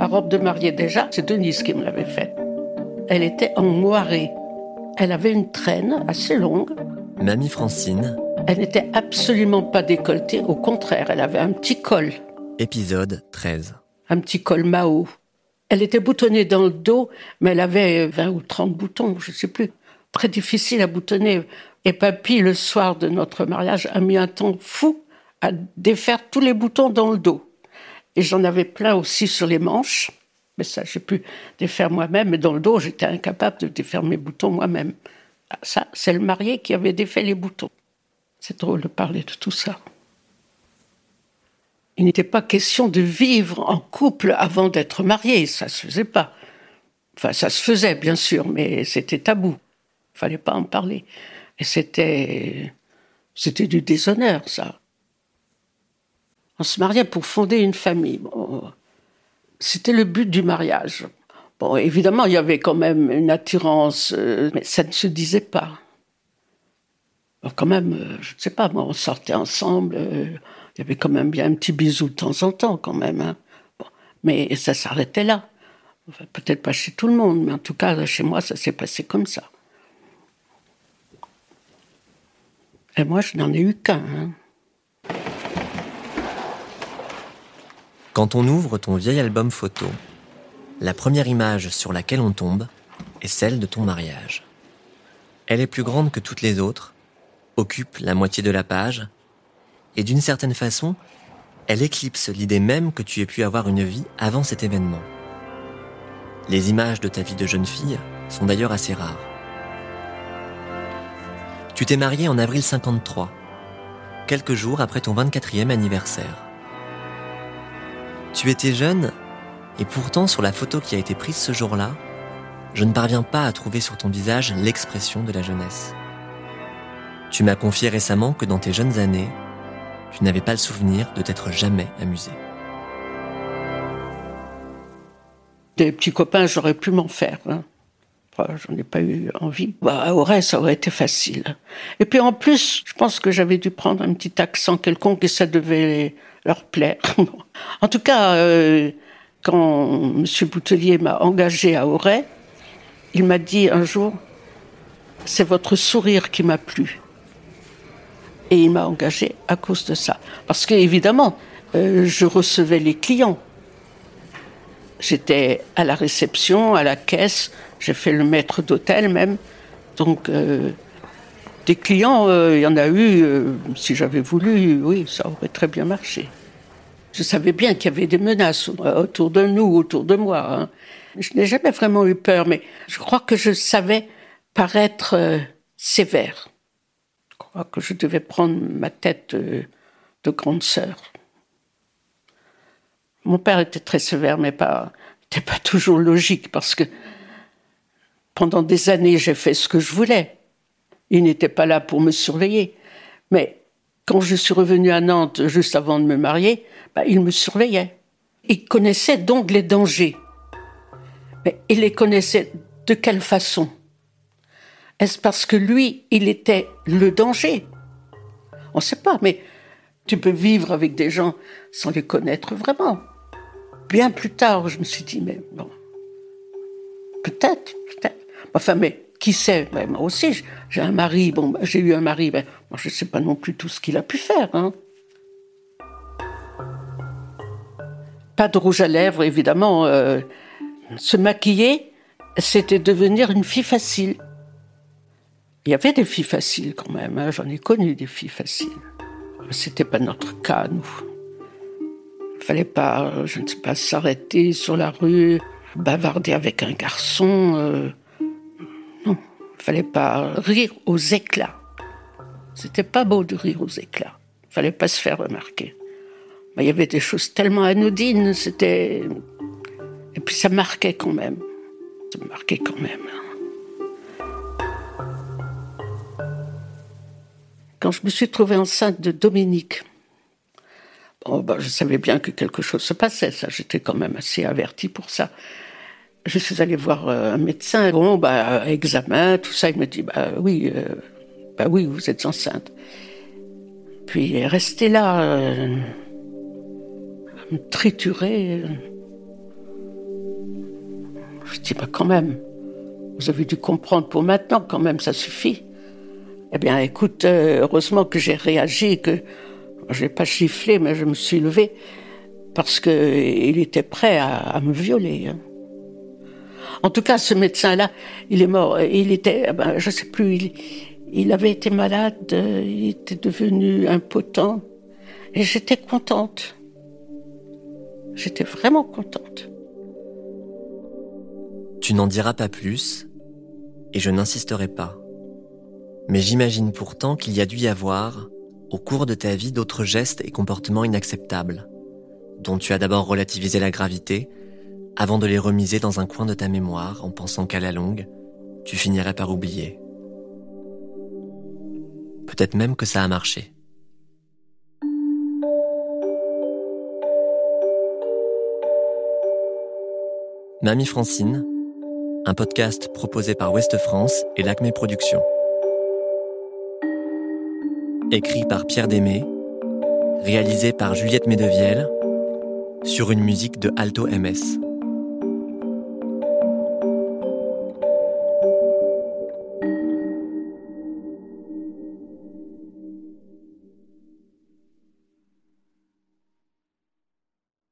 robe de mariée déjà, c'est Denise qui me l'avait faite. Elle était en moiré. Elle avait une traîne assez longue. Mamie Francine. Elle n'était absolument pas décolletée, au contraire, elle avait un petit col. Épisode 13. Un petit col Mao. Elle était boutonnée dans le dos, mais elle avait 20 ou 30 boutons, je ne sais plus. Très difficile à boutonner. Et papy, le soir de notre mariage, a mis un temps fou à défaire tous les boutons dans le dos. Et j'en avais plein aussi sur les manches. Mais ça, j'ai pu défaire moi-même. Mais dans le dos, j'étais incapable de défaire mes boutons moi-même. Ah, ça, c'est le marié qui avait défait les boutons. C'est drôle de parler de tout ça. Il n'était pas question de vivre en couple avant d'être marié. Ça se faisait pas. Enfin, ça se faisait, bien sûr, mais c'était tabou. Il fallait pas en parler. Et c'était, c'était du déshonneur, ça. On se mariait pour fonder une famille. c'était le but du mariage. Bon, évidemment, il y avait quand même une attirance, euh, mais ça ne se disait pas. quand même, euh, je ne sais pas, on sortait ensemble, euh, il y avait quand même bien un petit bisou de temps en temps, quand même. Hein. mais ça s'arrêtait là. Peut-être pas chez tout le monde, mais en tout cas, chez moi, ça s'est passé comme ça. Et moi, je n'en ai eu qu'un. Hein. Quand on ouvre ton vieil album photo, la première image sur laquelle on tombe est celle de ton mariage. Elle est plus grande que toutes les autres, occupe la moitié de la page, et d'une certaine façon, elle éclipse l'idée même que tu aies pu avoir une vie avant cet événement. Les images de ta vie de jeune fille sont d'ailleurs assez rares. Tu t'es mariée en avril 53, quelques jours après ton 24e anniversaire. Tu étais jeune, et pourtant sur la photo qui a été prise ce jour-là, je ne parviens pas à trouver sur ton visage l'expression de la jeunesse. Tu m'as confié récemment que dans tes jeunes années, tu n'avais pas le souvenir de t'être jamais amusé. Des petits copains, j'aurais pu m'en faire. Hein. J'en ai pas eu envie. Bah, Auray, ça aurait été facile. Et puis en plus, je pense que j'avais dû prendre un petit accent quelconque et ça devait leur plaire. en tout cas, euh, quand M. Boutelier m'a engagé à Auray, il m'a dit un jour, c'est votre sourire qui m'a plu. Et il m'a engagé à cause de ça. Parce qu'évidemment, euh, je recevais les clients. J'étais à la réception, à la caisse, j'ai fait le maître d'hôtel même. Donc, euh, des clients, euh, il y en a eu, euh, si j'avais voulu, oui, ça aurait très bien marché. Je savais bien qu'il y avait des menaces autour de nous, autour de moi. Hein. Je n'ai jamais vraiment eu peur, mais je crois que je savais paraître sévère. Je crois que je devais prendre ma tête de grande sœur. Mon père était très sévère, mais pas, n'était pas toujours logique, parce que pendant des années, j'ai fait ce que je voulais. Il n'était pas là pour me surveiller. Mais quand je suis revenue à Nantes juste avant de me marier, bah, il me surveillait. Il connaissait donc les dangers. Mais il les connaissait de quelle façon? Est-ce parce que lui, il était le danger? On ne sait pas, mais tu peux vivre avec des gens sans les connaître vraiment. Bien plus tard, je me suis dit, mais bon, peut-être, peut-être. Enfin, mais qui sait? Ben, Moi aussi, j'ai un mari. Bon, ben, j'ai eu un mari. Ben, moi, je ne sais pas non plus tout ce qu'il a pu faire. Hein. Pas de rouge à lèvres, évidemment. Euh, se maquiller, c'était devenir une fille facile. Il y avait des filles faciles quand même. Hein. J'en ai connu des filles faciles. C'était pas notre cas, nous. Il fallait pas, je ne sais pas, s'arrêter sur la rue, bavarder avec un garçon. Euh, fallait pas rire aux éclats. C'était pas beau de rire aux éclats. Fallait pas se faire remarquer. Mais il y avait des choses tellement anodines, c'était. Et puis ça marquait quand même. Ça marquait quand même. Quand je me suis trouvée enceinte de Dominique, bon, ben, je savais bien que quelque chose se passait, ça, j'étais quand même assez avertie pour ça. Je suis allée voir euh, un médecin. Bon, bah, examen, tout ça. Il me dit, bah oui, euh, bah oui, vous êtes enceinte. Puis resté là, euh, me triturer. Je dis, bah quand même, vous avez dû comprendre pour maintenant, quand même, ça suffit. Eh bien, écoute, euh, heureusement que j'ai réagi, que j'ai pas chifflé, mais je me suis levée parce qu'il était prêt à, me violer. Hein. En tout cas, ce médecin-là, il est mort. Il était, ben, je sais plus, il, il avait été malade, il était devenu impotent. Et j'étais contente. J'étais vraiment contente. Tu n'en diras pas plus, et je n'insisterai pas. Mais j'imagine pourtant qu'il y a dû y avoir, au cours de ta vie, d'autres gestes et comportements inacceptables, dont tu as d'abord relativisé la gravité, avant de les remiser dans un coin de ta mémoire en pensant qu'à la longue, tu finirais par oublier. Peut-être même que ça a marché. Mamie Francine, un podcast proposé par Ouest France et l'Acme Productions. Écrit par Pierre Démé, réalisé par Juliette Medevielle, sur une musique de Alto MS.